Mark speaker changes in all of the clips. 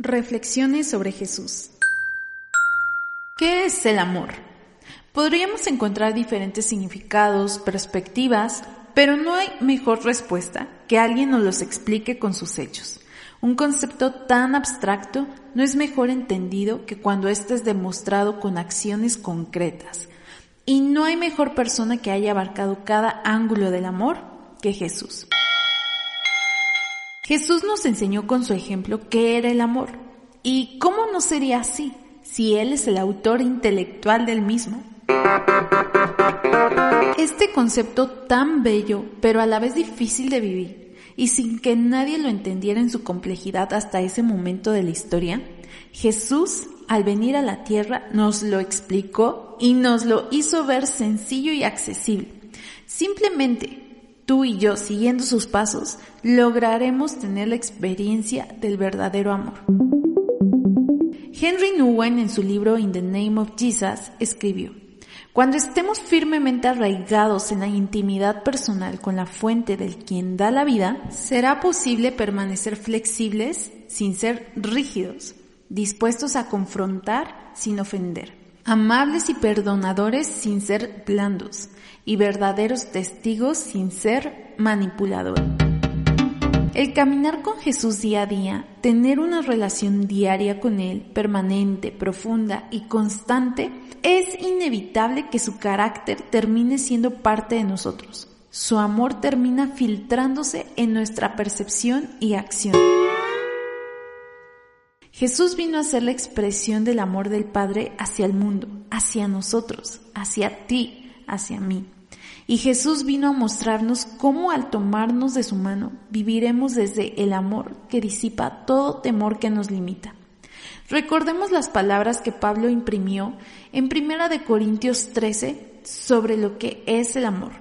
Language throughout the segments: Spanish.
Speaker 1: Reflexiones sobre Jesús. ¿Qué es el amor? Podríamos encontrar diferentes significados, perspectivas, pero no hay mejor respuesta que alguien nos los explique con sus hechos. Un concepto tan abstracto no es mejor entendido que cuando éste es demostrado con acciones concretas. Y no hay mejor persona que haya abarcado cada ángulo del amor que Jesús. Jesús nos enseñó con su ejemplo qué era el amor. ¿Y cómo no sería así si Él es el autor intelectual del mismo? Este concepto tan bello, pero a la vez difícil de vivir, y sin que nadie lo entendiera en su complejidad hasta ese momento de la historia, Jesús, al venir a la tierra, nos lo explicó y nos lo hizo ver sencillo y accesible. Simplemente tú y yo, siguiendo sus pasos, lograremos tener la experiencia del verdadero amor. Henry Nguyen en su libro In the Name of Jesus escribió, Cuando estemos firmemente arraigados en la intimidad personal con la fuente del quien da la vida, será posible permanecer flexibles sin ser rígidos, dispuestos a confrontar sin ofender, amables y perdonadores sin ser blandos, y verdaderos testigos sin ser manipulador. El caminar con Jesús día a día, tener una relación diaria con Él, permanente, profunda y constante, es inevitable que su carácter termine siendo parte de nosotros. Su amor termina filtrándose en nuestra percepción y acción. Jesús vino a ser la expresión del amor del Padre hacia el mundo, hacia nosotros, hacia ti, hacia mí. Y Jesús vino a mostrarnos cómo al tomarnos de su mano viviremos desde el amor que disipa todo temor que nos limita. Recordemos las palabras que Pablo imprimió en Primera de Corintios 13 sobre lo que es el amor.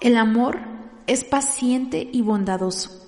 Speaker 1: El amor es paciente y bondadoso.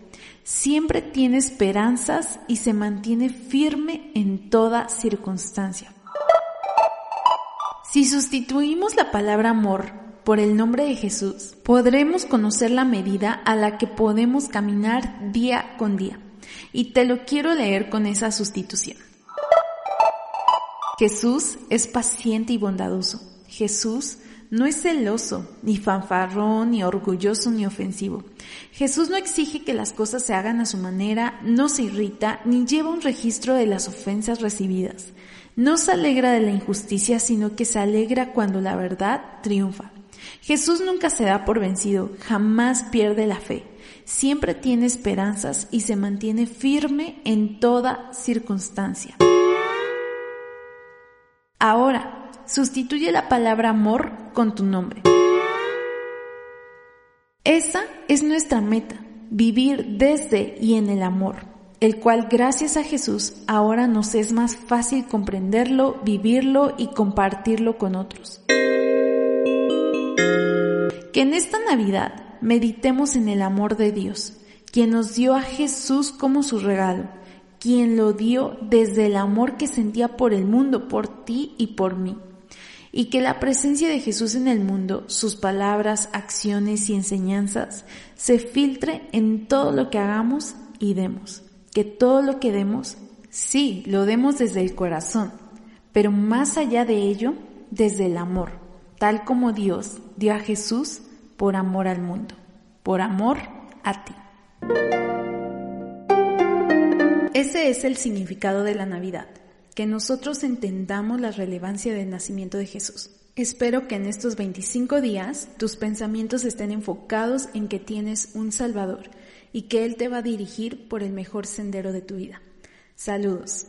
Speaker 1: siempre tiene esperanzas y se mantiene firme en toda circunstancia. Si sustituimos la palabra amor por el nombre de Jesús, podremos conocer la medida a la que podemos caminar día con día. Y te lo quiero leer con esa sustitución. Jesús es paciente y bondadoso. Jesús no es celoso, ni fanfarrón, ni orgulloso, ni ofensivo. Jesús no exige que las cosas se hagan a su manera, no se irrita, ni lleva un registro de las ofensas recibidas. No se alegra de la injusticia, sino que se alegra cuando la verdad triunfa. Jesús nunca se da por vencido, jamás pierde la fe, siempre tiene esperanzas y se mantiene firme en toda circunstancia. Ahora, sustituye la palabra amor con tu nombre. Esa es nuestra meta, vivir desde y en el amor, el cual gracias a Jesús ahora nos es más fácil comprenderlo, vivirlo y compartirlo con otros. Que en esta Navidad meditemos en el amor de Dios, quien nos dio a Jesús como su regalo, quien lo dio desde el amor que sentía por el mundo, por ti y por mí. Y que la presencia de Jesús en el mundo, sus palabras, acciones y enseñanzas, se filtre en todo lo que hagamos y demos. Que todo lo que demos, sí, lo demos desde el corazón, pero más allá de ello, desde el amor tal como Dios dio a Jesús por amor al mundo, por amor a ti. Ese es el significado de la Navidad, que nosotros entendamos la relevancia del nacimiento de Jesús. Espero que en estos 25 días tus pensamientos estén enfocados en que tienes un Salvador y que Él te va a dirigir por el mejor sendero de tu vida. Saludos.